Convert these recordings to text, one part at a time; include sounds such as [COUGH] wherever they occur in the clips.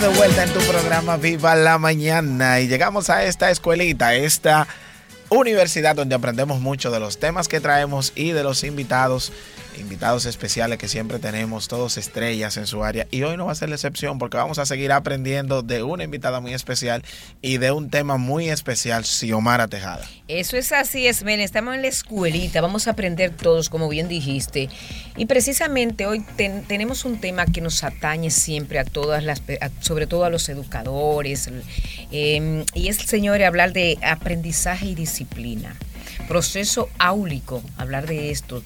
De vuelta en tu programa Viva la Mañana. Y llegamos a esta escuelita, esta universidad donde aprendemos mucho de los temas que traemos y de los invitados invitados especiales que siempre tenemos, todos estrellas en su área. Y hoy no va a ser la excepción porque vamos a seguir aprendiendo de una invitada muy especial y de un tema muy especial, Xiomara Tejada. Eso es así, Esmen. Estamos en la escuelita, vamos a aprender todos, como bien dijiste. Y precisamente hoy tenemos un tema que nos atañe siempre a todas las, sobre todo a los educadores. Em, y es, señores, hablar de aprendizaje y disciplina proceso áulico, hablar de esto,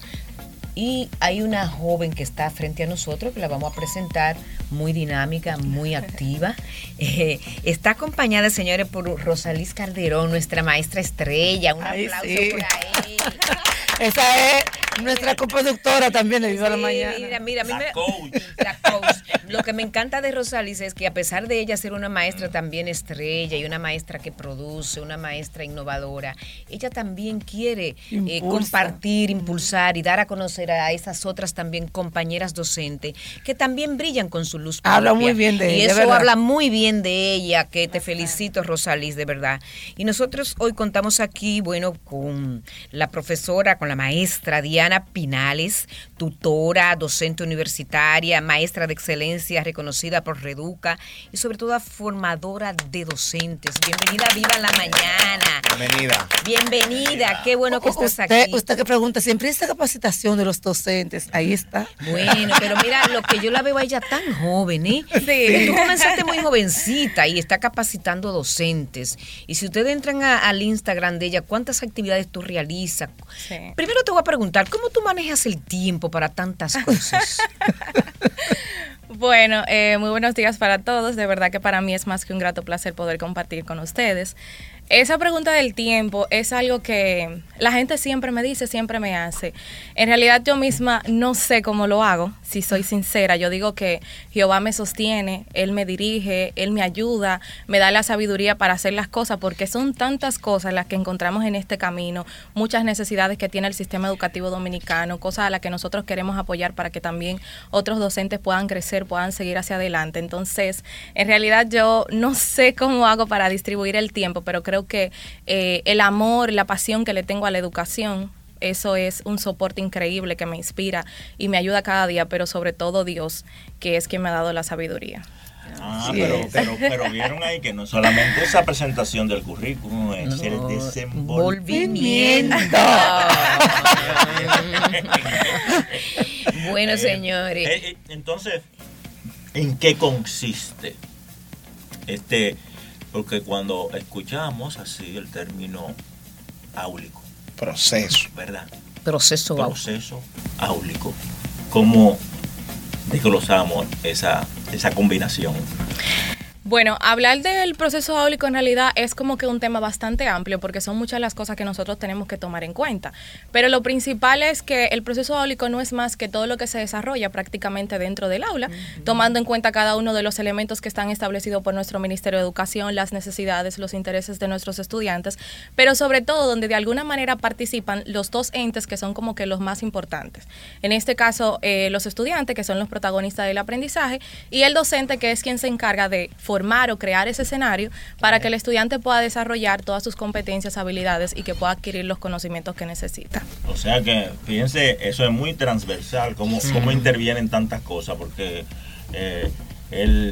y hay una joven que está frente a nosotros, que la vamos a presentar, muy dinámica, muy activa. Eh, está acompañada, señores, por Rosalís Calderón, nuestra maestra estrella. Un aplauso para [LAUGHS] él. Esa es nuestra coproductora también de Viva la Mañana. Mira, mira, la, me, coach. la coach. Lo que me encanta de Rosalis es que a pesar de ella ser una maestra también estrella y una maestra que produce, una maestra innovadora, ella también quiere eh, compartir, impulsar y dar a conocer a esas otras también compañeras docentes que también brillan con su luz. Habla muy bien de ella. Y eso habla muy bien de ella, que te felicito, Rosalis, de verdad. Y nosotros hoy contamos aquí, bueno, con la profesora, con la maestra Diana Pinales, tutora, docente universitaria, maestra de excelencia reconocida por Reduca y sobre todo formadora de docentes. Bienvenida Viva la Mañana. Bienvenida. Bienvenida, qué bueno que estés aquí. Usted que pregunta siempre esta capacitación de los docentes, ahí está. Bueno, pero mira, lo que yo la veo a ella tan joven, ¿eh? [LAUGHS] Sí. Tú comenzaste muy jovencita y está capacitando docentes. Y si ustedes entran al Instagram de ella, ¿cuántas actividades tú realizas? Primero te voy a preguntar, ¿cómo tú manejas el tiempo para tantas cosas? [LAUGHS] Bueno, eh, muy buenos días para todos. De verdad que para mí es más que un grato placer poder compartir con ustedes. Esa pregunta del tiempo es algo que la gente siempre me dice, siempre me hace. En realidad yo misma no sé cómo lo hago, si soy sincera. Yo digo que Jehová me sostiene, Él me dirige, Él me ayuda, me da la sabiduría para hacer las cosas, porque son tantas cosas las que encontramos en este camino, muchas necesidades que tiene el sistema educativo dominicano, cosas a las que nosotros queremos apoyar para que también otros docentes puedan crecer, puedan seguir hacia adelante. Entonces, en realidad yo no sé cómo hago para distribuir el tiempo, pero creo creo que eh, el amor, la pasión que le tengo a la educación, eso es un soporte increíble que me inspira y me ayuda cada día, pero sobre todo Dios, que es quien me ha dado la sabiduría. Ah, pero, pero, vieron ahí que no solamente esa presentación del currículum, es el desenvolvimiento. [LAUGHS] bueno, eh, señores. Eh, entonces, ¿en qué consiste este porque cuando escuchamos así el término áulico. Proceso. ¿Verdad? Proceso Proceso áulico. ¿Cómo desglosamos esa, esa combinación? Bueno, hablar del proceso áulico en realidad es como que un tema bastante amplio porque son muchas las cosas que nosotros tenemos que tomar en cuenta. Pero lo principal es que el proceso áulico no es más que todo lo que se desarrolla prácticamente dentro del aula, tomando en cuenta cada uno de los elementos que están establecidos por nuestro Ministerio de Educación, las necesidades, los intereses de nuestros estudiantes, pero sobre todo donde de alguna manera participan los dos entes que son como que los más importantes. En este caso, eh, los estudiantes, que son los protagonistas del aprendizaje, y el docente, que es quien se encarga de formar formar o crear ese escenario para que el estudiante pueda desarrollar todas sus competencias, habilidades y que pueda adquirir los conocimientos que necesita. O sea que, fíjense, eso es muy transversal, cómo, cómo intervienen tantas cosas, porque eh,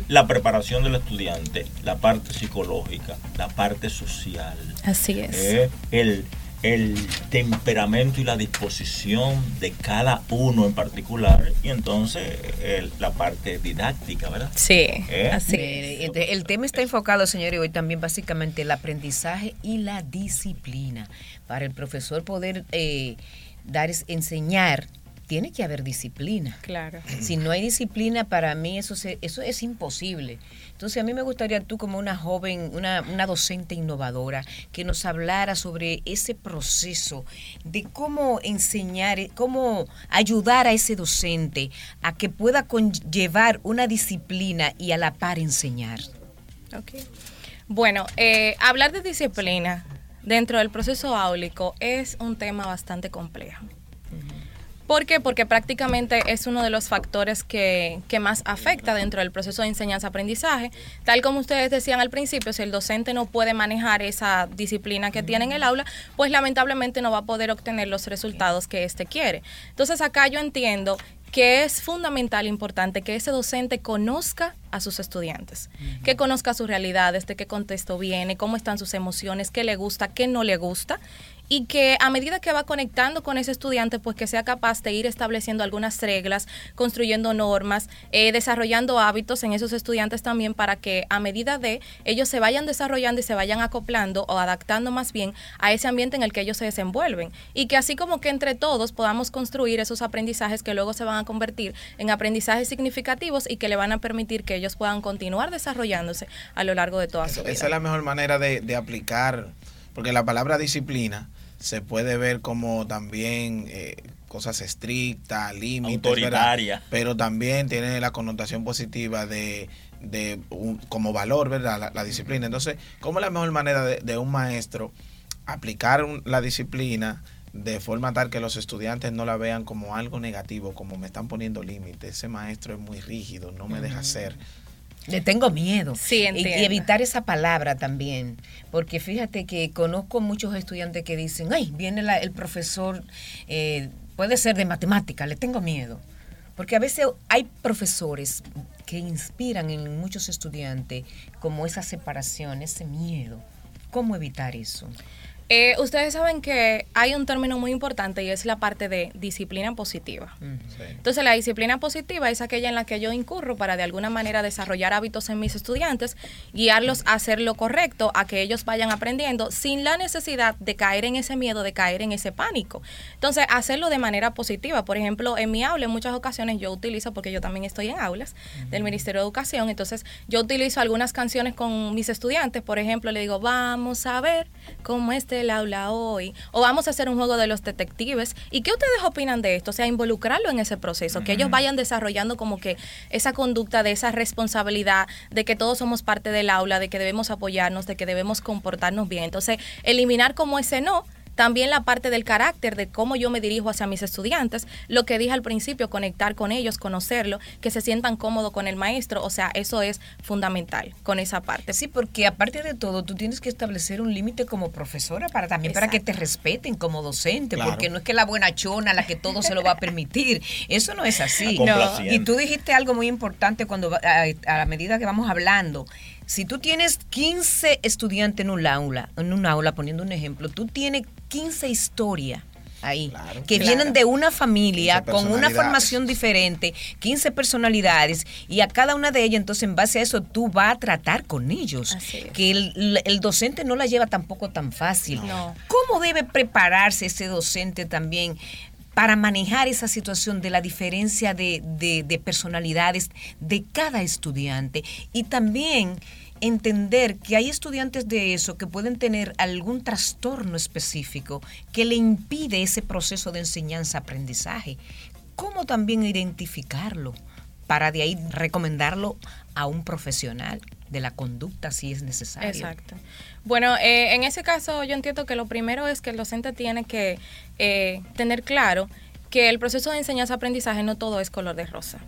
la preparación del estudiante, la parte psicológica, la parte social. Así es. Eh, el el temperamento y la disposición de cada uno en particular y entonces la parte didáctica, ¿verdad? Sí, ¿Eh? así. El, tema está enfocado, señor, y hoy también básicamente el aprendizaje y la disciplina. Para el profesor poder eh, dar, enseñar tiene que haber disciplina. Claro. Si no hay disciplina, para mí eso, eso es imposible. Entonces, a mí me gustaría tú como una joven, una, una docente innovadora, que nos hablara sobre ese proceso de cómo enseñar, cómo ayudar a ese docente a que pueda conllevar una disciplina y a la par enseñar. Okay. Bueno, eh, hablar de disciplina dentro del proceso áulico es un tema bastante complejo ¿Por qué? Porque prácticamente es uno de los factores que, que más afecta dentro del proceso de enseñanza-aprendizaje. Tal como ustedes decían al principio, si el docente no puede manejar esa disciplina que tiene en el aula, pues lamentablemente no va a poder obtener los resultados que éste quiere. Entonces acá yo entiendo que es fundamental, importante que ese docente conozca a sus estudiantes, que conozca sus realidades, de qué contexto viene, cómo están sus emociones, qué le gusta, qué no le gusta, y que a medida que va conectando con ese estudiante, pues que sea capaz de ir estableciendo algunas reglas, construyendo normas, eh, desarrollando hábitos en esos estudiantes también para que a medida de ellos se vayan desarrollando y se vayan acoplando o adaptando más bien a ese ambiente en el que ellos se desenvuelven. Y que así como que entre todos podamos construir esos aprendizajes que luego se van a convertir en aprendizajes significativos y que le van a permitir que ellos puedan continuar desarrollándose a lo largo de toda su vida. Esa es la mejor manera de, de aplicar, porque la palabra disciplina se puede ver como también eh, cosas estrictas, límites, Autoritaria. ¿verdad? pero también tiene la connotación positiva de, de un- como valor, ¿verdad? La, la disciplina. Entonces, ¿cómo es la mejor manera de, de un maestro aplicar un- la disciplina de forma tal que los estudiantes no la vean como algo negativo, como me están poniendo límites, ese maestro es muy rígido, no me deja ser. Le tengo miedo. Sí, y, entiendo. y evitar esa palabra también. Porque fíjate que conozco muchos estudiantes que dicen, ay, viene la- el profesor, eh, puede ser de matemática, le tengo miedo. Porque a veces hay profesores que inspiran en muchos estudiantes como esa separación, ese miedo. ¿Cómo evitar eso? Eh, ustedes saben que hay un término muy importante y es la parte de disciplina positiva. Entonces, la disciplina positiva es aquella en la que yo incurro para de alguna manera desarrollar hábitos en mis estudiantes, guiarlos a hacer lo correcto, a que ellos vayan aprendiendo sin la necesidad de caer en ese miedo, de caer en ese pánico. Entonces, hacerlo de manera positiva. Por ejemplo, en mi aula, en muchas ocasiones yo utilizo, porque yo también estoy en aulas del Ministerio de Educación, entonces yo utilizo algunas canciones con mis estudiantes. Por ejemplo, le digo, vamos a ver cómo está el aula hoy, o vamos a hacer un juego de los detectives. ¿Y qué ustedes opinan de esto? O sea, involucrarlo en ese proceso, que ellos vayan desarrollando como que esa conducta de esa responsabilidad, de que todos somos parte del aula, de que debemos apoyarnos, de que debemos comportarnos bien. Entonces, eliminar como ese no. También la parte del carácter, de cómo yo me dirijo hacia mis estudiantes, lo que dije al principio, conectar con ellos, conocerlo, que se sientan cómodos con el maestro, o sea, eso es fundamental con esa parte. Sí, porque aparte de todo, tú tienes que establecer un límite como profesora para también para que te respeten como docente, Claro. porque no es que la buena chona, la que todo se lo va a permitir. Eso no es así. Complaciente. Y tú dijiste algo muy importante cuando va- a, a la medida que vamos hablando. Si tú tienes 15 estudiantes en un aula, en un aula poniendo un ejemplo, tú tienes 15 historias ahí Claro. que Claro. vienen de una familia 15 con una formación diferente, 15 personalidades y a cada una de ellas entonces en base a eso tú vas a tratar con ellos. Así es. Que el, el docente no la lleva tampoco tan fácil. No. ¿Cómo debe prepararse ese docente también? para manejar esa situación de la diferencia de, de- de personalidades de cada estudiante y también entender que hay estudiantes de eso que pueden tener algún trastorno específico que le impide ese proceso de enseñanza-aprendizaje. ¿Cómo también identificarlo para de ahí recomendarlo a un profesional de la conducta si es necesario? Exacto. Bueno, eh, en ese caso yo entiendo que lo primero es que el docente tiene que eh, tener claro que el proceso de enseñanza-aprendizaje no todo es color de rosa.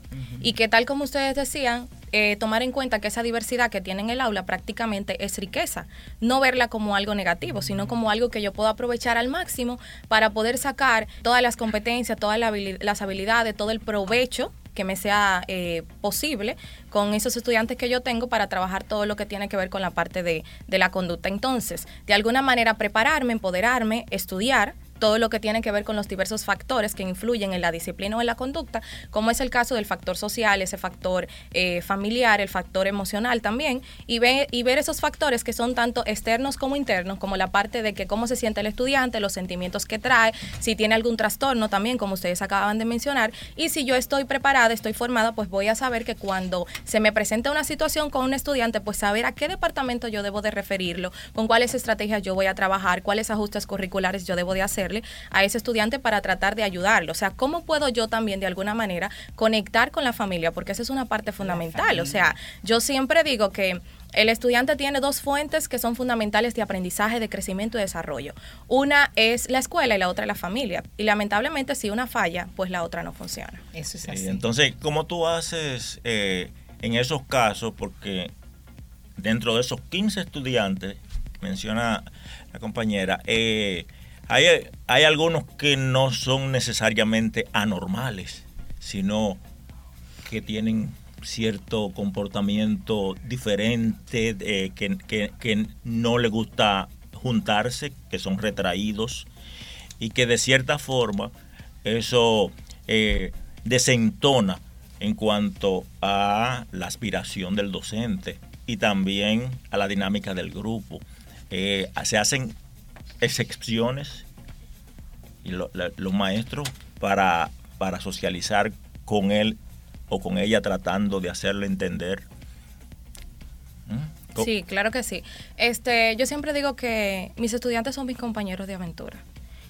Y que tal como ustedes decían, eh, tomar en cuenta que esa diversidad que tiene en el aula prácticamente es riqueza. No verla como algo negativo, sino como algo que yo puedo aprovechar al máximo para poder sacar todas las competencias, todas las habilidades, todo el provecho que me sea eh, posible con esos estudiantes que yo tengo para trabajar todo lo que tiene que ver con la parte de, de la conducta. Entonces, de alguna manera prepararme, empoderarme, estudiar todo lo que tiene que ver con los diversos factores que influyen en la disciplina o en la conducta, como es el caso del factor social, ese factor eh, familiar, el factor emocional también, y, y ver esos factores que son tanto externos como internos, como la parte de que cómo se siente el estudiante, los sentimientos que trae, si tiene algún trastorno también, como ustedes acaban de mencionar, y si yo estoy preparada, estoy formada, pues voy a saber que cuando se me presenta una situación con un estudiante, pues saber a qué departamento yo debo de referirlo, con cuáles estrategias yo voy a trabajar, cuáles ajustes curriculares yo debo de a ese estudiante para tratar de ayudarlo. O sea, ¿cómo puedo yo también de alguna manera conectar con la familia? Porque esa es una parte fundamental. O sea, yo siempre digo que El estudiante tiene dos fuentes que son fundamentales de aprendizaje, de crecimiento y desarrollo. Una es la escuela y la otra la familia. Y lamentablemente si una falla, pues la otra no funciona. Eso es Sí, así. entonces, ¿cómo tú haces eh, en esos casos? Porque dentro de esos 15 estudiantes, menciona la compañera, eh, hay, hay algunos que no son necesariamente anormales, sino que tienen cierto comportamiento diferente, eh, que, que- que no les gusta juntarse, que son retraídos y que de cierta forma eso eh, desentona en cuanto a la aspiración del docente y también a la dinámica del grupo. Eh, se hacen excepciones y lo- la- los maestros para, para socializar con él o con ella tratando de hacerle entender. ¿Mm? Sí, claro que sí. Este, yo siempre digo que mis estudiantes son mis compañeros de aventura.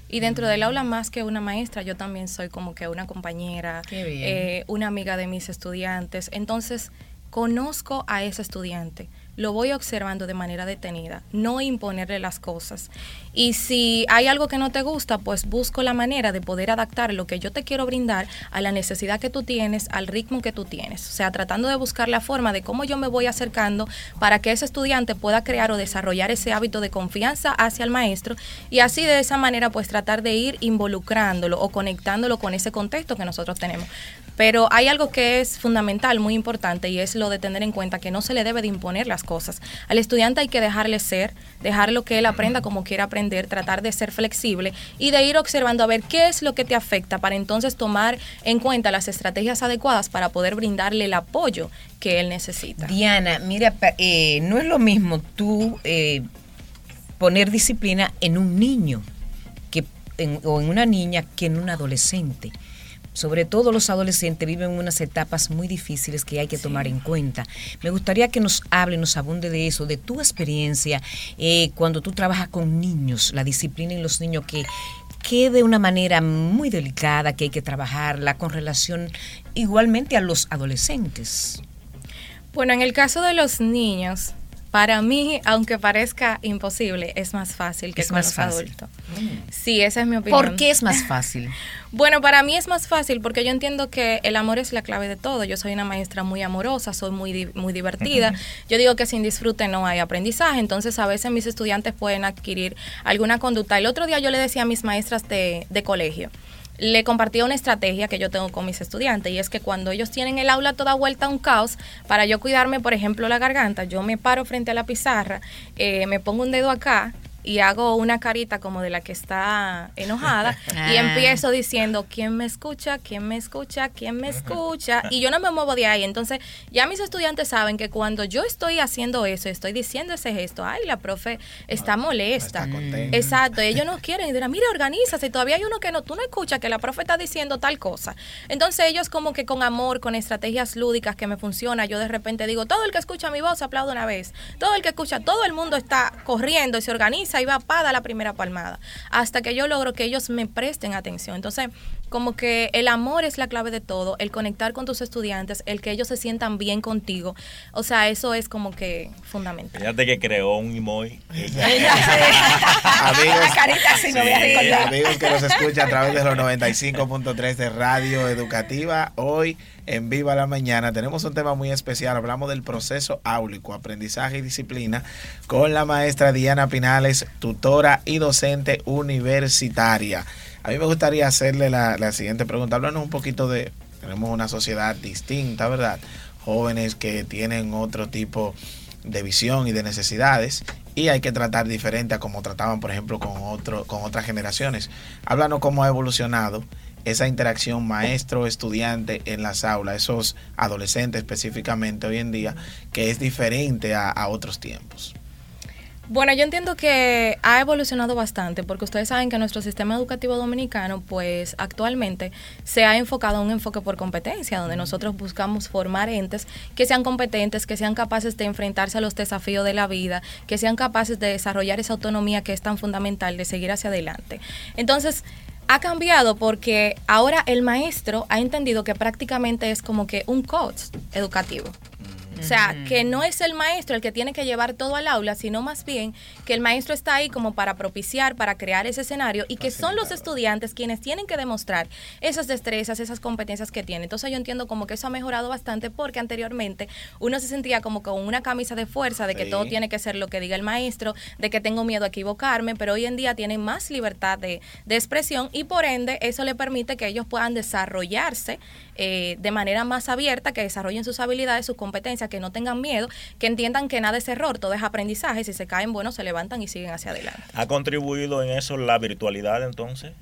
Y dentro del aula, más que una maestra, yo también soy como que una compañera, eh, una amiga de mis estudiantes. Entonces, conozco a ese estudiante, lo voy observando de manera detenida, no imponerle las cosas. Y si hay algo que no te gusta, pues busco la manera de poder adaptar lo que yo te quiero brindar a la necesidad que tú tienes, al ritmo que tú tienes. O sea, tratando de buscar la forma de cómo yo me voy acercando para que ese estudiante pueda crear o desarrollar ese hábito de confianza hacia el maestro y así de esa manera pues tratar de ir involucrándolo o conectándolo con ese contexto que nosotros tenemos. Pero hay algo que es fundamental, muy importante, y es lo de tener en cuenta que no se le debe de imponer las cosas. Al estudiante hay que dejarle ser, dejarlo que él aprenda como quiera aprender, tratar de ser flexible y de ir observando a ver qué es lo que te afecta para entonces tomar en cuenta las estrategias adecuadas para poder brindarle el apoyo que él necesita. Diana, mira, eh, no es lo mismo tú eh, poner disciplina en un niño que o en una niña que en un adolescente. Sobre todo los adolescentes viven unas etapas muy difíciles que hay que tomar en cuenta. Me gustaría que nos hable, nos abunde de eso, de tu experiencia eh, cuando tú trabajas con niños, la disciplina en los niños que que de una manera muy delicada que hay que trabajarla con relación igualmente a los adolescentes. Bueno, en el caso de los niños, para mí, aunque parezca imposible, es más fácil que Es con más los fácil. adultos. Sí, esa es mi opinión. ¿Por qué es más fácil? [LAUGHS] Bueno, para mí es más fácil porque yo entiendo que el amor es la clave de todo. Yo soy una maestra muy amorosa, soy muy, muy divertida. Yo digo que sin disfrute no hay aprendizaje, entonces a veces mis estudiantes pueden adquirir alguna conducta. El otro día yo le decía a mis maestras de, de colegio, le compartía una estrategia que yo tengo con mis estudiantes y es que cuando ellos tienen el aula toda vuelta a un caos, para yo cuidarme, por ejemplo, la garganta, yo me paro frente a la pizarra, eh, me pongo un dedo acá y hago una carita como de la que está enojada [LAUGHS] y Ah. empiezo diciendo quién me escucha, quién me escucha, quién me escucha y yo no me muevo de ahí. Entonces ya mis estudiantes saben que cuando yo estoy haciendo eso, estoy diciendo ese gesto, ay, la profe está molesta. está contenta. Exacto, ellos no [LAUGHS] quieren y dirán, mira, organízase, todavía hay uno que no, tú no escuchas que la profe está diciendo tal cosa. Entonces ellos como que con amor, con estrategias lúdicas que me funcionan, yo de repente digo, todo el que escucha mi voz aplaude una vez, todo el que escucha, todo el mundo está corriendo y se organiza y va para la primera palmada, hasta que yo logro que ellos me presten atención. Entonces, como que el amor es la clave de todo, el conectar con tus estudiantes, el que ellos se sientan bien contigo, o sea, eso es como que fundamental. Fíjate que creó un emoji. [LAUGHS] [LAUGHS] Amigos, La carita así me voy a Sí. recordar. amigos que nos escuchan a través de los 95.3 de Radio Educativa, hoy en Viva la Mañana tenemos un tema muy especial. Hablamos del proceso áulico, aprendizaje y disciplina con la maestra Diana Pinales, tutora y docente universitaria. A mí me gustaría hacerle la, la siguiente pregunta. Háblanos un poquito de, tenemos una sociedad distinta, ¿verdad? Jóvenes que tienen otro tipo de visión y de necesidades y hay que tratar diferente a como trataban por ejemplo con otro con otras generaciones háblanos cómo ha evolucionado esa interacción maestro estudiante en las aulas esos adolescentes específicamente hoy en día que es diferente a, a otros tiempos Bueno, yo entiendo que ha evolucionado bastante porque ustedes saben que nuestro sistema educativo dominicano, pues actualmente se ha enfocado a un enfoque por competencia, donde nosotros buscamos formar entes que sean competentes, que sean capaces de enfrentarse a los desafíos de la vida, que sean capaces de desarrollar esa autonomía que es tan fundamental de seguir hacia adelante. Entonces, ha cambiado porque ahora el maestro ha entendido que prácticamente es como que un coach educativo. O sea, que no es el maestro el que tiene que llevar todo al aula, sino más bien que el maestro está ahí como para propiciar, para crear ese escenario y que son los estudiantes quienes tienen que demostrar esas destrezas, esas competencias que tienen. Entonces yo entiendo como que eso ha mejorado bastante porque anteriormente uno se sentía como con una camisa de fuerza de que Sí. todo tiene que ser lo que diga el maestro, de que tengo miedo a equivocarme, pero hoy en día tienen más libertad de, de expresión y por ende eso le permite que ellos puedan desarrollarse eh, de manera más abierta, que desarrollen sus habilidades, sus competencias, que no tengan miedo, que entiendan que nada es error, todo es aprendizaje, si se caen, bueno, se levantan y siguen hacia adelante. ¿Ha contribuido en eso la virtualidad entonces?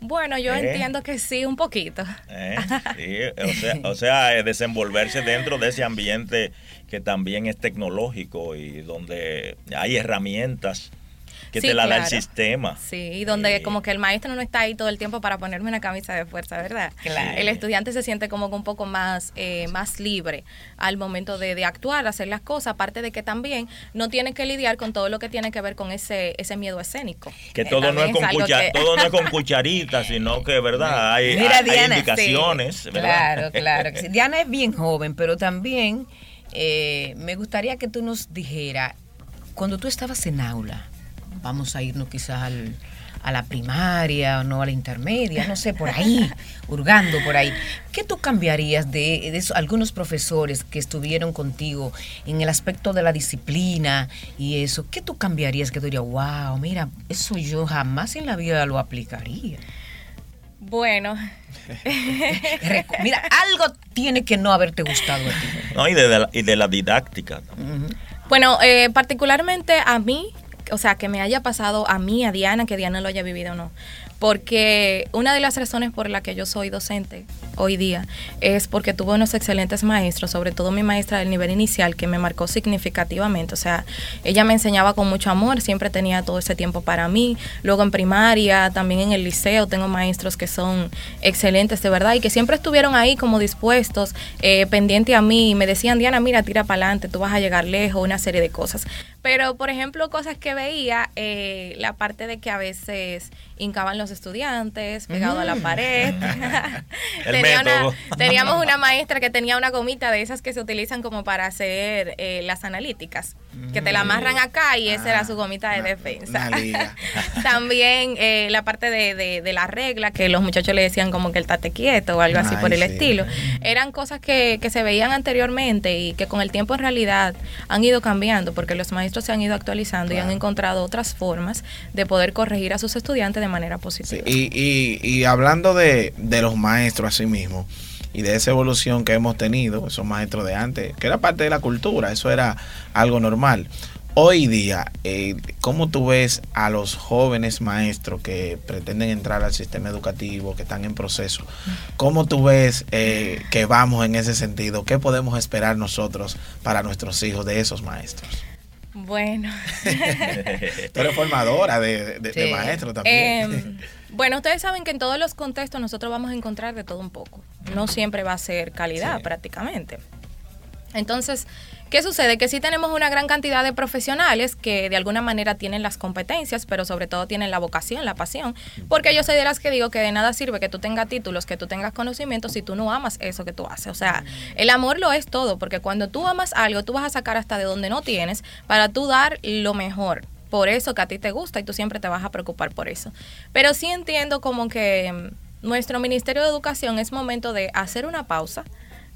Bueno, yo ¿Eh? entiendo que sí, un poquito. ¿Eh? [LAUGHS] Sí, o sea, o sea, eh, desenvolverse dentro de ese ambiente que también es tecnológico y donde hay herramientas que Sí, te la da el sistema. Sí, y donde Sí. como que el maestro no está ahí todo el tiempo para ponerme una camisa de fuerza, ¿verdad? Claro. El estudiante se siente como que un poco más, eh, más libre al momento de, de actuar, hacer las cosas, aparte de que también no tiene que lidiar con todo lo que tiene que ver con ese, ese miedo escénico. Que Eh, todo no, es con que- todo no es con [LAUGHS] cucharitas, sino que, ¿verdad? Hay, Mira, hay- hay Diana, indicaciones. sí, ¿verdad? Claro, claro. [LAUGHS] Diana es bien joven, pero también eh, me gustaría que tú nos dijeras, cuando tú estabas en aula, vamos a irnos quizás al- a la primaria o no a la intermedia, no sé, por ahí, [LAUGHS] hurgando por ahí. ¿Qué tú cambiarías de, de esos- algunos profesores que estuvieron contigo en el aspecto de la disciplina y eso? ¿Qué tú cambiarías que tú dirías, wow, mira, eso yo jamás en la vida lo aplicaría? Bueno, [LAUGHS] Mira, algo tiene que no haberte gustado a ti. No, y de, la, y de la didáctica. Bueno, eh, particularmente a mí, o sea, que me haya pasado a mí, a Diana, que Diana lo haya vivido o no. Porque una de las razones por la que yo soy docente hoy día es porque tuve unos excelentes maestros, sobre todo mi maestra del nivel inicial, que me marcó significativamente. O sea, ella me enseñaba con mucho amor, siempre tenía todo ese tiempo para mí. Luego en primaria, también en el liceo, tengo maestros que son excelentes de verdad y que siempre estuvieron ahí como dispuestos, eh, pendiente a mí. Me decían, Diana, mira, tira para adelante, tú vas a llegar lejos, una serie de cosas. Pero, por ejemplo, cosas que veía, eh, la parte de que a veces hincaban los estudiantes pegado a la pared. [LAUGHS] El [LAUGHS] Tenía una- [LAUGHS] teníamos una maestra que tenía una gomita de esas que se utilizan como para hacer eh, las analíticas, que te la amarran acá y esa era su gomita de Una- defensa. una. [LAUGHS] También eh, la parte de, de- de la regla, que los muchachos le decían como que el tate quieto o algo así Ay, por el sí. estilo. Eran cosas que, que se veían anteriormente y que con el tiempo en realidad han ido cambiando porque los maestros se han ido actualizando y han encontrado otras formas de poder corregir a sus estudiantes de manera Sí, positiva. y, y, y hablando de, de los maestros así mismo y de esa evolución que hemos tenido, esos maestros de antes, que era parte de la cultura, eso era algo normal. Hoy día, eh, ¿cómo tú ves a los jóvenes maestros que pretenden entrar al sistema educativo, que están en proceso? ¿Cómo tú ves eh, que vamos en ese sentido? ¿Qué podemos esperar nosotros para nuestros hijos de esos maestros? Bueno. [LAUGHS] Tú eres formadora de, de- de Sí. maestros también. Eh, bueno, ustedes saben que en todos los contextos nosotros vamos a encontrar de todo un poco. No siempre va a ser calidad Sí. prácticamente. Entonces, ¿qué sucede? Que sí tenemos una gran cantidad de profesionales que de alguna manera tienen las competencias, pero sobre todo tienen la vocación, la pasión. Porque yo soy de las que digo que de nada sirve que tú tengas títulos, que tú tengas conocimientos si tú no amas eso que tú haces. O sea, el amor lo es todo, porque cuando tú amas algo, tú vas a sacar hasta de donde no tienes para tú dar lo mejor por eso que a ti te gusta y tú siempre te vas a preocupar por eso. Pero sí entiendo como que mm, nuestro Ministerio de Educación es momento de hacer una pausa,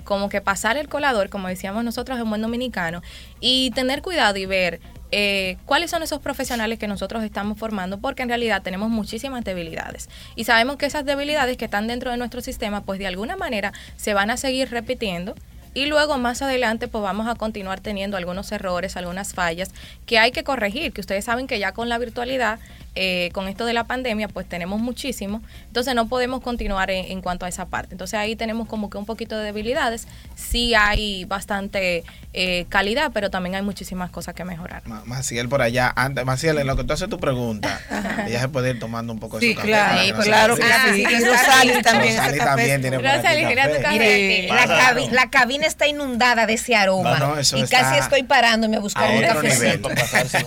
como que pasar el colador, como decíamos nosotros en buen dominicano, y tener cuidado y ver eh, cuáles son esos profesionales que nosotros estamos formando, porque en realidad tenemos muchísimas debilidades. Y sabemos que esas debilidades que están dentro de nuestro sistema, pues de alguna manera se van a seguir repitiendo. Y luego más adelante pues vamos a continuar teniendo algunos errores, algunas fallas que hay que corregir, que ustedes saben que ya con la virtualidad, eh, con esto de la pandemia, pues tenemos muchísimo, entonces no podemos continuar en, en cuanto a esa parte. Entonces ahí tenemos como que un poquito de debilidades, sí hay bastante eh, calidad, pero también hay muchísimas cosas que mejorar. Ma- Maciel por allá, antes, Maciel, en lo que tú haces tu pregunta, ella se puede ir tomando un poco de Sí, su café. claro, no Ah, olvide. sí. Y también. Rosalie ese café. también tiene Rosalie, mira tu café. café. Mire, la, cabi- la cabina está inundada de ese aroma. No, no, eso y está casi estoy parándome a buscar a un cafecito. nivel.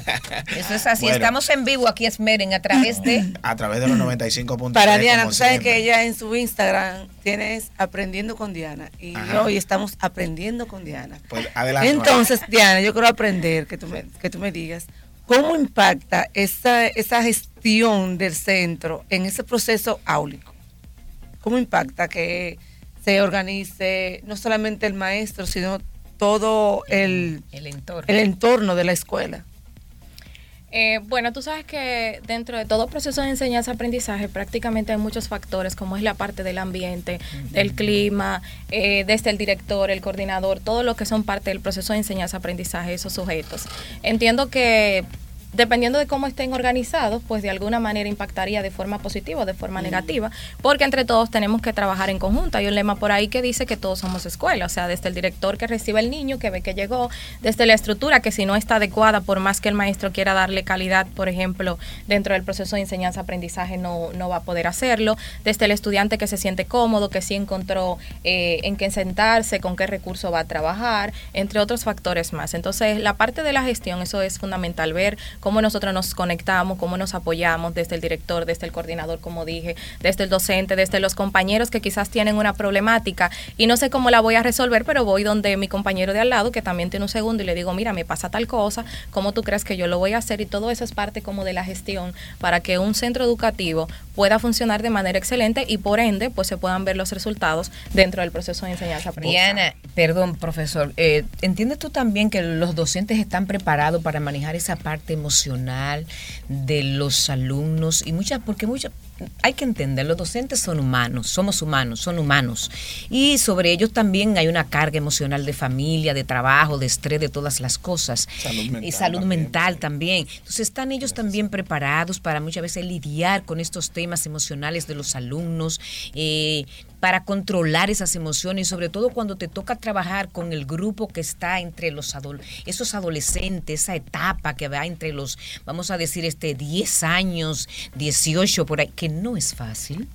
Eso es así. Bueno. Estamos en vivo aquí, es Meren, a través de... A través de los 95 puntos. Para Diana, tú sabes que ella en su Instagram tienes Aprendiendo con Diana. Y Ajá. hoy estamos aprendiendo con Diana. Pues adelante. Entonces, Diana, yo quiero aprender que tú me, que tú me digas cómo impacta esa, esa gestión del centro en ese proceso áulico. ¿Cómo impacta que se organice no solamente el maestro, sino todo el, El entorno. el entorno de la escuela? Eh, bueno, tú sabes que dentro de todo proceso de enseñanza-aprendizaje prácticamente hay muchos factores, como es la parte del ambiente, del clima, eh, desde el director, el coordinador, todo lo que son parte del proceso de enseñanza-aprendizaje, esos sujetos. Entiendo que dependiendo de cómo estén organizados, pues de alguna manera impactaría de forma positiva o de forma negativa, porque entre todos tenemos que trabajar en conjunto. Hay un lema por ahí que dice que todos somos escuela, o sea, desde el director que recibe el niño, que ve que llegó, desde la estructura que si no está adecuada, por más que el maestro quiera darle calidad, por ejemplo, dentro del proceso de enseñanza-aprendizaje no, no va a poder hacerlo, desde el estudiante que se siente cómodo, que sí encontró eh, en qué sentarse, con qué recurso va a trabajar, entre otros factores más. Entonces, la parte de la gestión, eso es fundamental, ver cómo nosotros nos conectamos, cómo nos apoyamos desde el director, desde el coordinador, como dije, desde el docente, desde los compañeros que quizás tienen una problemática y no sé cómo la voy a resolver, pero voy donde mi compañero de al lado, que también tiene un segundo, y le digo, mira, me pasa tal cosa, ¿cómo tú crees que yo lo voy a hacer? Y todo eso es parte como de la gestión para que un centro educativo pueda funcionar de manera excelente y por ende, pues se puedan ver los resultados dentro del proceso de enseñanza-aprendizaje. Diana, perdón, profesor, eh, ¿entiendes tú también que los docentes están preparados para manejar esa parte emocional de los alumnos? Y muchas, porque muchas, hay que entender, los docentes son humanos, somos humanos, son humanos. Y sobre ellos también hay una carga emocional de familia, de trabajo, de estrés, de todas las cosas. Salud mental y salud también. mental también. Entonces, ¿están ellos también preparados para muchas veces lidiar con estos temas emocionales de los alumnos? Eh, para controlar esas emociones sobre todo cuando te toca trabajar con el grupo que está entre los adol esos adolescentes, esa etapa que va entre los, vamos a decir, este 10 años, 18 por ahí, que no es fácil.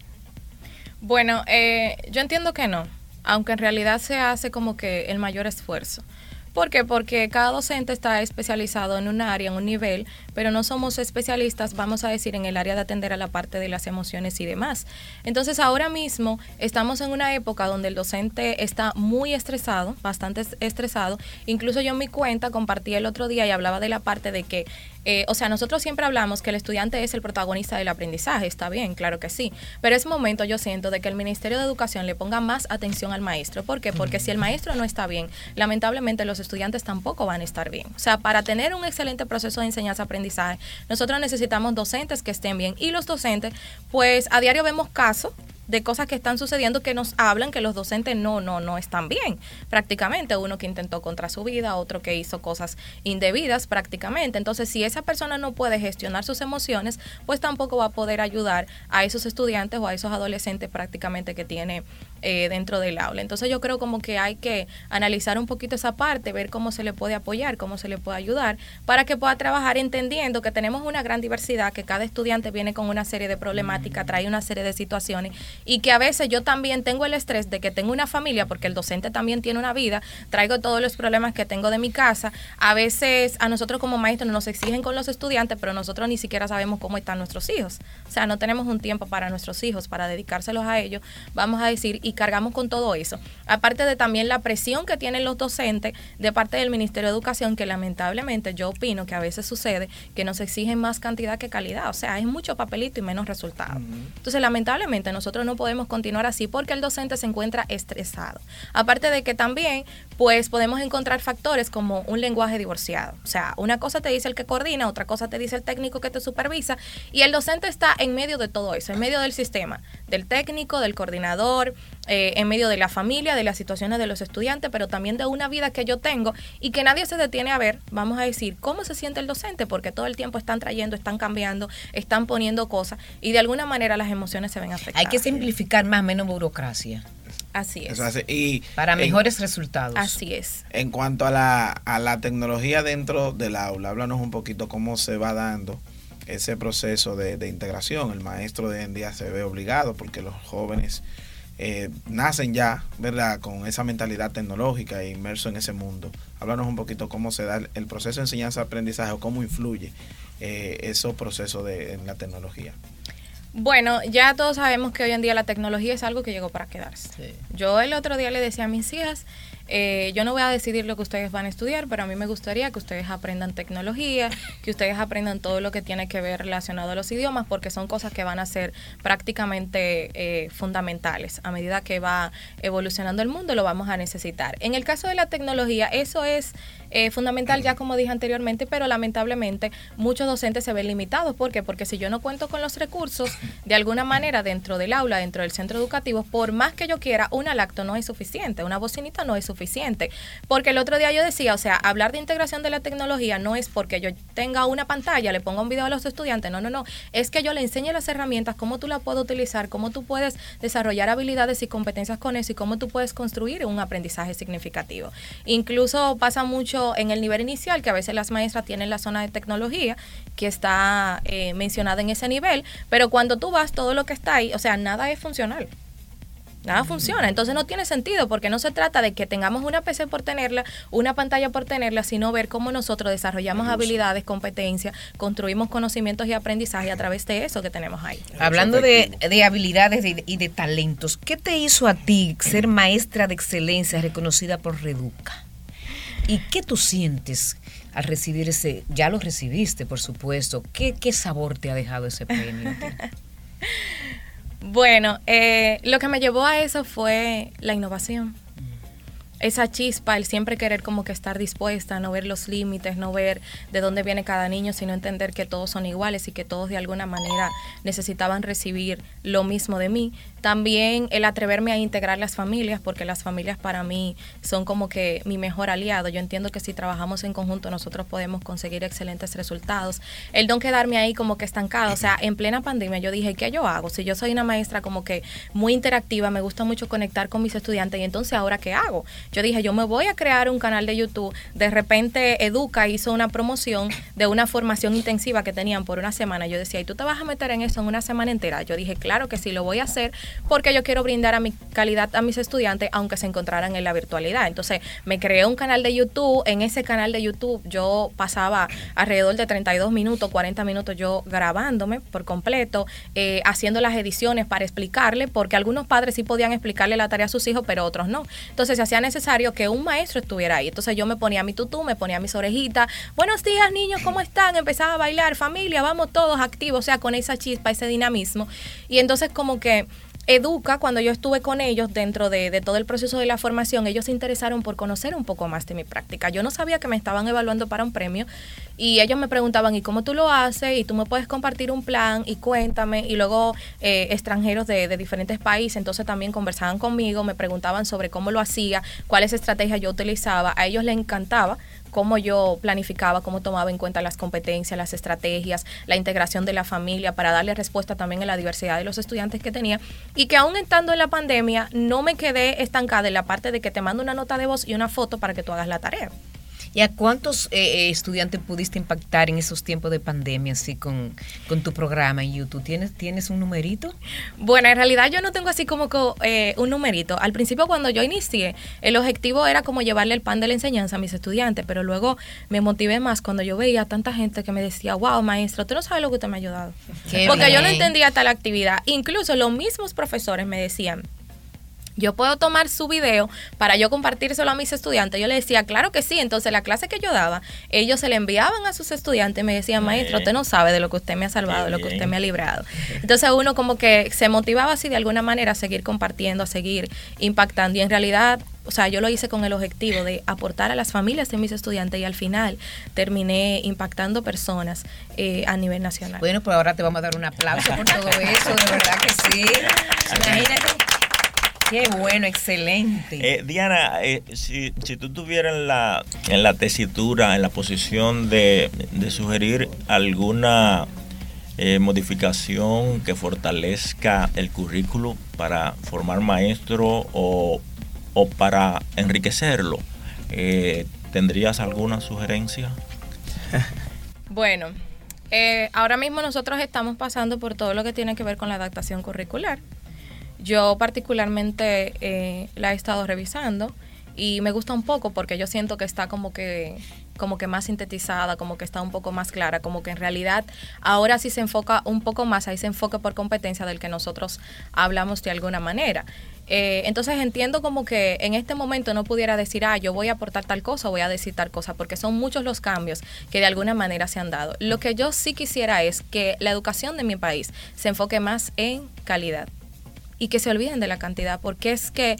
Bueno, eh, yo entiendo que no, aunque en realidad se hace como que el mayor esfuerzo. ¿Por qué? Porque cada docente está especializado en un área, en un nivel, pero no somos especialistas, vamos a decir, en el área de atender a la parte de las emociones y demás. Entonces, ahora mismo estamos en una época donde el docente está muy estresado, bastante es- estresado. Incluso yo en mi cuenta compartí el otro día y hablaba de la parte de que, eh, o sea, nosotros siempre hablamos que el estudiante es el protagonista del aprendizaje, está bien, claro que sí, pero es momento, yo siento, de que el Ministerio de Educación le ponga más atención al maestro. ¿Por qué? Porque si el maestro no está bien, lamentablemente los estudiantes tampoco van a estar bien. O sea, para tener un excelente proceso de enseñanza-aprendizaje, nosotros necesitamos docentes que estén bien. Y los docentes, pues a diario vemos casos de cosas que están sucediendo que nos hablan que los docentes no, no, no están bien, prácticamente. Uno que intentó contra su vida, otro que hizo cosas indebidas prácticamente. Entonces, si esa persona no puede gestionar sus emociones, pues tampoco va a poder ayudar a esos estudiantes o a esos adolescentes prácticamente que tiene eh, dentro del aula. Entonces yo creo como que hay que analizar un poquito esa parte, ver cómo se le puede apoyar, cómo se le puede ayudar, para que pueda trabajar entendiendo que tenemos una gran diversidad, que cada estudiante viene con una serie de problemáticas, trae una serie de situaciones y que a veces yo también tengo el estrés de que tengo una familia, porque el docente también tiene una vida, traigo todos los problemas que tengo de mi casa. A veces a nosotros como maestros nos exigen con los estudiantes, pero nosotros ni siquiera sabemos cómo están nuestros hijos. O sea, no tenemos un tiempo para nuestros hijos, para dedicárselos a ellos, vamos a decir, y cargamos con todo eso. Aparte de también la presión que tienen los docentes de parte del Ministerio de Educación, que lamentablemente yo opino que a veces sucede que nos exigen más cantidad que calidad. O sea, es mucho papelito y menos resultado. Entonces, lamentablemente nosotros no podemos continuar así porque el docente se encuentra estresado. Aparte de que también, pues podemos encontrar factores como un lenguaje divorciado. O sea, una cosa te dice el que coordina, otra cosa te dice el técnico que te supervisa y el docente está en medio de todo eso, en medio del sistema, del técnico, del coordinador, eh, en medio de la familia, de las situaciones de los estudiantes, pero también de una vida que yo tengo y que nadie se detiene a ver, vamos a decir, cómo se siente el docente, porque todo el tiempo están trayendo, están cambiando, están poniendo cosas y de alguna manera las emociones se ven afectadas. Hay que simplificar más, menos burocracia, Así es. Hace- y para en- mejores resultados. Así es. En cuanto a la, a la tecnología dentro del aula, háblanos un poquito cómo se va dando ese proceso de, de integración. El maestro de hoy en día se ve obligado porque los jóvenes eh, nacen ya, ¿verdad?, con esa mentalidad tecnológica e inmerso en ese mundo. Háblanos un poquito cómo se da el, el proceso de enseñanza-aprendizaje o cómo influye eh, esos procesos de, en la tecnología? Bueno, ya todos sabemos que hoy en día la tecnología es algo que llegó para quedarse. Sí. Yo el otro día le decía a mis hijas, eh, yo no voy a decidir lo que ustedes van a estudiar, pero a mí me gustaría que ustedes aprendan tecnología, que ustedes aprendan todo lo que tiene que ver relacionado a los idiomas, porque son cosas que van a ser prácticamente eh, fundamentales. A medida que va evolucionando el mundo, lo vamos a necesitar. En el caso de la tecnología, eso es eh, fundamental, ya como dije anteriormente, pero lamentablemente muchos docentes se ven limitados. ¿Por qué? Porque si yo no cuento con los recursos, de alguna manera dentro del aula, dentro del centro educativo, por más que yo quiera, una lacto no es suficiente, una bocinita no es suficiente. Porque el otro día yo decía, o sea, hablar de integración de la tecnología no es porque yo tenga una pantalla, le ponga un video a los estudiantes, no, no, no, es que yo le enseñe las herramientas, cómo tú la puedes utilizar, cómo tú puedes desarrollar habilidades y competencias con eso y cómo tú puedes construir un aprendizaje significativo. Incluso pasa mucho en el nivel inicial, que a veces las maestras tienen la zona de tecnología que está eh, mencionada en ese nivel, pero cuando tú vas, todo lo que está ahí, o sea, nada es funcional. Nada funciona, entonces no tiene sentido porque no se trata de que tengamos una PC por tenerla, una pantalla por tenerla, sino ver cómo nosotros desarrollamos habilidades, competencias, construimos conocimientos y aprendizaje a través de eso que tenemos ahí. Hablando de, de habilidades y de, y de talentos, ¿qué te hizo a ti ser maestra de excelencia reconocida por Reduca? ¿Y qué tú sientes al recibir ese, ya lo recibiste, por supuesto, ¿qué, qué sabor te ha dejado ese premio? [LAUGHS] Bueno, eh, lo que me llevó a eso fue la innovación. Esa chispa, el siempre querer como que estar dispuesta, no ver los límites, no ver de dónde viene cada niño, sino entender que todos son iguales y que todos de alguna manera necesitaban recibir lo mismo de mí. También el atreverme a integrar las familias, porque las familias para mí son como que mi mejor aliado. Yo entiendo que si trabajamos en conjunto nosotros podemos conseguir excelentes resultados. El no quedarme ahí como que estancado, o sea, en plena pandemia yo dije, ¿qué yo hago? Si yo soy una maestra como que muy interactiva, me gusta mucho conectar con mis estudiantes y entonces ahora ¿qué hago? Yo dije, yo me voy a crear un canal de YouTube. De repente Educa hizo una promoción de una formación intensiva que tenían por una semana. Yo decía, ¿y tú te vas a meter en eso en una semana entera? Yo dije, claro que sí, lo voy a hacer porque yo quiero brindar a mi calidad a mis estudiantes aunque se encontraran en la virtualidad. Entonces me creé un canal de YouTube, en ese canal de YouTube yo pasaba alrededor de 32 minutos, 40 minutos yo grabándome por completo, eh, haciendo las ediciones para explicarle, porque algunos padres sí podían explicarle la tarea a sus hijos, pero otros no. Entonces se hacía necesario que un maestro estuviera ahí. Entonces yo me ponía mi tutú, me ponía mis orejitas, buenos días niños, ¿cómo están? Empezaba a bailar, familia, vamos todos activos, o sea, con esa chispa, ese dinamismo. Y entonces como que Educa, cuando yo estuve con ellos dentro de, de, todo el proceso de la formación, ellos se interesaron por conocer un poco más de mi práctica. Yo no sabía que me estaban evaluando para un premio y ellos me preguntaban, ¿y cómo tú lo haces? Y tú me puedes compartir un plan y cuéntame. Y luego eh, extranjeros de, de, diferentes países, entonces también conversaban conmigo, me preguntaban sobre cómo lo hacía, cuáles estrategias yo utilizaba. A ellos les encantaba cómo yo planificaba, cómo tomaba en cuenta las competencias, las estrategias, la integración de la familia para darle respuesta también a la diversidad de los estudiantes que tenía y que aún estando en la pandemia no me quedé estancada en la parte de que te mando una nota de voz y una foto para que tú hagas la tarea. ¿Y a cuántos eh, estudiantes pudiste impactar en esos tiempos de pandemia, así con, con, tu programa en YouTube? ¿Tienes, ¿Tienes un numerito? Bueno, en realidad yo no tengo así como eh, un numerito. Al principio cuando yo inicié, el objetivo era como llevarle el pan de la enseñanza a mis estudiantes, pero luego me motivé más cuando yo veía a tanta gente que me decía, wow, maestro, tú no sabes lo que usted me ha ayudado. Qué Porque bien. yo no entendía tal actividad. Incluso los mismos profesores me decían, yo puedo tomar su video para yo compartírselo a mis estudiantes. Yo le decía, claro que sí. Entonces, la clase que yo daba, ellos se le enviaban a sus estudiantes y me decían, maestro, usted no sabe de lo que usted me ha salvado, de lo que usted me ha librado. Entonces, uno como que se motivaba así de alguna manera a seguir compartiendo, a seguir impactando. Y en realidad, o sea, yo lo hice con el objetivo de aportar a las familias de mis estudiantes y al final terminé impactando personas eh, a nivel nacional. Bueno, pues ahora te vamos a dar un aplauso por todo eso, de verdad que sí. [LAUGHS] Imagínate. Qué bueno, excelente. Eh, Diana, eh, si, si, tú estuvieras en la, en la tesitura, en la posición de, de sugerir alguna eh, modificación que fortalezca el currículo para formar maestro o, o para enriquecerlo, eh, ¿tendrías alguna sugerencia? [LAUGHS] bueno, eh, ahora mismo nosotros estamos pasando por todo lo que tiene que ver con la adaptación curricular. Yo particularmente eh, la he estado revisando y me gusta un poco porque yo siento que está como que como que más sintetizada, como que está un poco más clara, como que en realidad ahora sí se enfoca un poco más a ese enfoque por competencia del que nosotros hablamos de alguna manera. Eh, entonces entiendo como que en este momento no pudiera decir, ah, yo voy a aportar tal cosa voy a decir tal cosa, porque son muchos los cambios que de alguna manera se han dado. Lo que yo sí quisiera es que la educación de mi país se enfoque más en calidad y que se olviden de la cantidad, porque es que...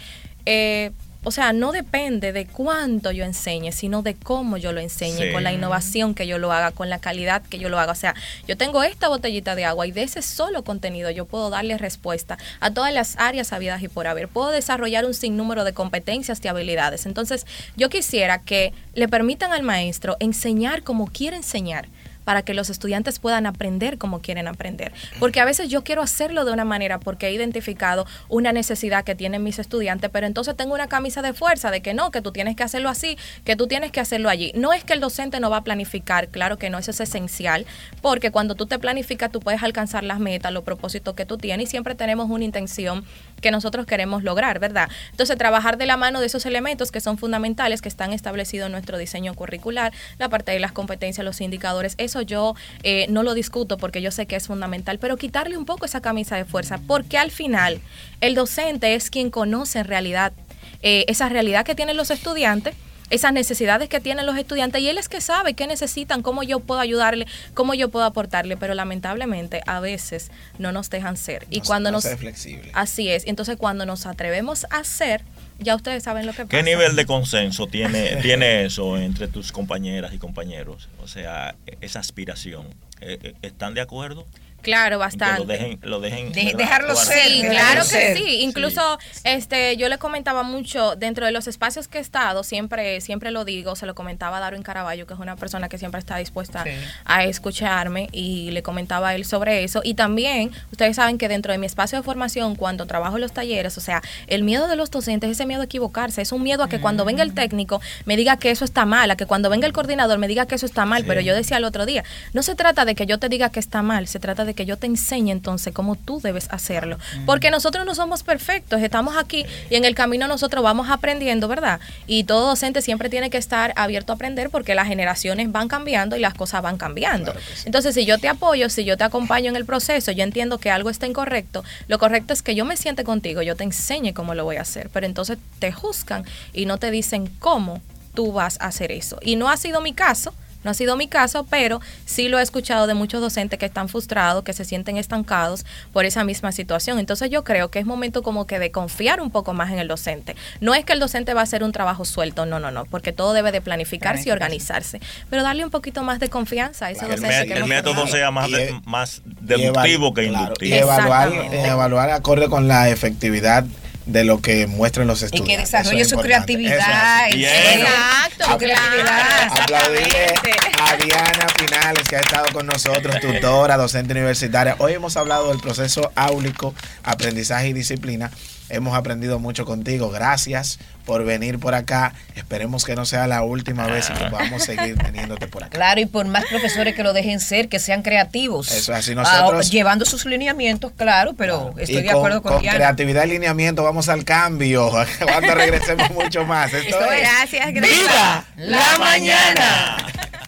Eh, o sea, no depende de cuánto yo enseñe, sino de cómo yo lo enseñe, con la innovación que yo lo haga, con la calidad que yo lo haga. O sea, yo tengo esta botellita de agua y de ese solo contenido yo puedo darle respuesta a todas las áreas habidas y por haber. Puedo desarrollar un sinnúmero de competencias y habilidades. Entonces, yo quisiera que le permitan al maestro enseñar como quiere enseñar para que los estudiantes puedan aprender como quieren aprender. Porque a veces yo quiero hacerlo de una manera porque he identificado una necesidad que tienen mis estudiantes, pero entonces tengo una camisa de fuerza de que no, que tú tienes que hacerlo así, que tú tienes que hacerlo allí. No es que el docente no va a planificar, claro que no, eso es esencial, porque cuando tú te planificas tú puedes alcanzar las metas, los propósitos que tú tienes y siempre tenemos una intención que nosotros queremos lograr, ¿verdad? Entonces, trabajar de la mano de esos elementos que son fundamentales, que están establecidos en nuestro diseño curricular, la parte de las competencias, los indicadores, eso yo eh, no lo discuto porque yo sé que es fundamental, pero quitarle un poco esa camisa de fuerza, porque al final el docente es quien conoce en realidad eh, esa realidad que tienen los estudiantes esas necesidades que tienen los estudiantes y él es que sabe qué necesitan, cómo yo puedo ayudarle, cómo yo puedo aportarle, pero lamentablemente a veces no nos dejan ser. Y cuando nos flexible. Así es, entonces cuando nos atrevemos a ser, ya ustedes saben lo que pasa. ¿Qué nivel de consenso tiene, [LAUGHS] tiene eso entre tus compañeras y compañeros? O sea, esa aspiración. Eh, eh, ¿Están de acuerdo? Claro, bastante. lo dejen, lo dejen dejarlo ser. Sí, claro que sí. Incluso, este, yo le comentaba mucho dentro de los espacios que he estado, siempre, siempre lo digo, se lo comentaba a Darwin Caraballo, que es una persona que siempre está dispuesta a escucharme, y le comentaba a él sobre eso. Y también, ustedes saben que dentro de mi espacio de formación, cuando trabajo en los talleres, o sea, el miedo de los docentes es ese miedo a equivocarse, es un miedo a que cuando venga el técnico me diga que eso está mal, a que cuando venga el coordinador me diga que eso está mal. Pero yo decía el otro día, no se trata de que yo te diga que está mal, se trata de que yo te enseñe entonces cómo tú debes hacerlo. Porque nosotros no somos perfectos, estamos aquí y en el camino nosotros vamos aprendiendo, ¿verdad? Y todo docente siempre tiene que estar abierto a aprender porque las generaciones van cambiando y las cosas van cambiando. Entonces, si yo te apoyo, si yo te acompaño en el proceso, yo entiendo que algo está incorrecto, lo correcto es que yo me siente contigo, yo te enseñe cómo lo voy a hacer, pero entonces te juzgan y no te dicen cómo tú vas a hacer eso. Y no ha sido mi caso no ha sido mi caso, pero sí lo he escuchado de muchos docentes que están frustrados, que se sienten estancados por esa misma situación. Entonces yo creo que es momento como que de confiar un poco más en el docente. No es que el docente va a hacer un trabajo suelto, no, no, no, porque todo debe de planificarse y organizarse, pero darle un poquito más de confianza a ese docente. que el método sea más, más deductivo que inductivo. y evaluar, evaluar acorde con la efectividad de lo que muestran los estudiantes. Y que desarrolle su creatividad. Exacto, su creatividad. Aplaudirle a Diana Pinales, que ha estado con nosotros, tutora, docente universitaria. Hoy hemos hablado del proceso áulico, aprendizaje y disciplina. Hemos aprendido mucho contigo. Gracias por venir por acá. Esperemos que no sea la última vez y que podamos seguir teniéndote por acá. Claro, y por más profesores que lo dejen ser, que sean creativos. Eso así nosotros. Ah, llevando sus lineamientos, claro, pero estoy de acuerdo con, con creatividad y lineamiento vamos al cambio. [LAUGHS] Cuando regresemos mucho más. Esto, Gracias, gracias. ¡Viva la mañana! [LAUGHS]